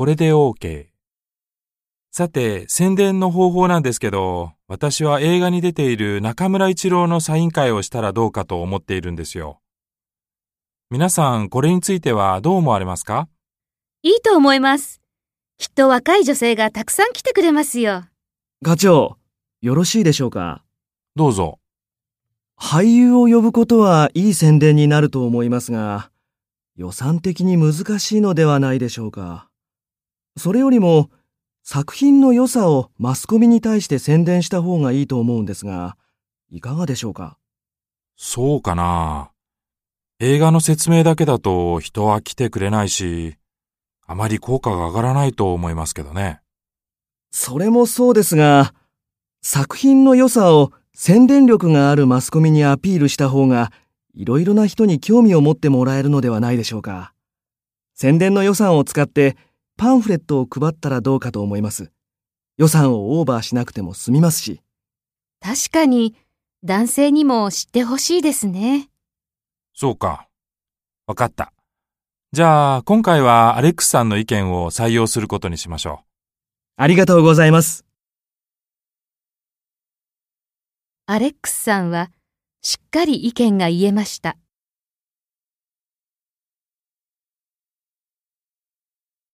これで OK。さて、宣伝の方法なんですけど、私は映画に出ている中村一郎のサイン会をしたらどうかと思っているんですよ。皆さん、これについてはどう思われますか？いいと思います。きっと若い女性がたくさん来てくれますよ。課長、よろしいでしょうか？どうぞ。俳優を呼ぶことはいい宣伝になると思いますが、予算的に難しいのではないでしょうか？それよりも、作品の良さをマスコミに対して宣伝した方がいいと思うんですが、いかがでしょうか？そうかな。映画の説明だけだと人は来てくれないし、あまり効果が上がらないと思いますけどね。それもそうですが、作品の良さを宣伝力があるマスコミにアピールした方が、いろいろな人に興味を持ってもらえるのではないでしょうか。宣伝の予算を使ってパンフレットを配ったらどうかと思います。予算をオーバーしなくても済みますし。確かに、男性にも知ってほしいですね。そうか。わかった。じゃあ、今回はアレックスさんの意見を採用することにしましょう。ありがとうございます。アレックスさんは、しっかり意見が言えました。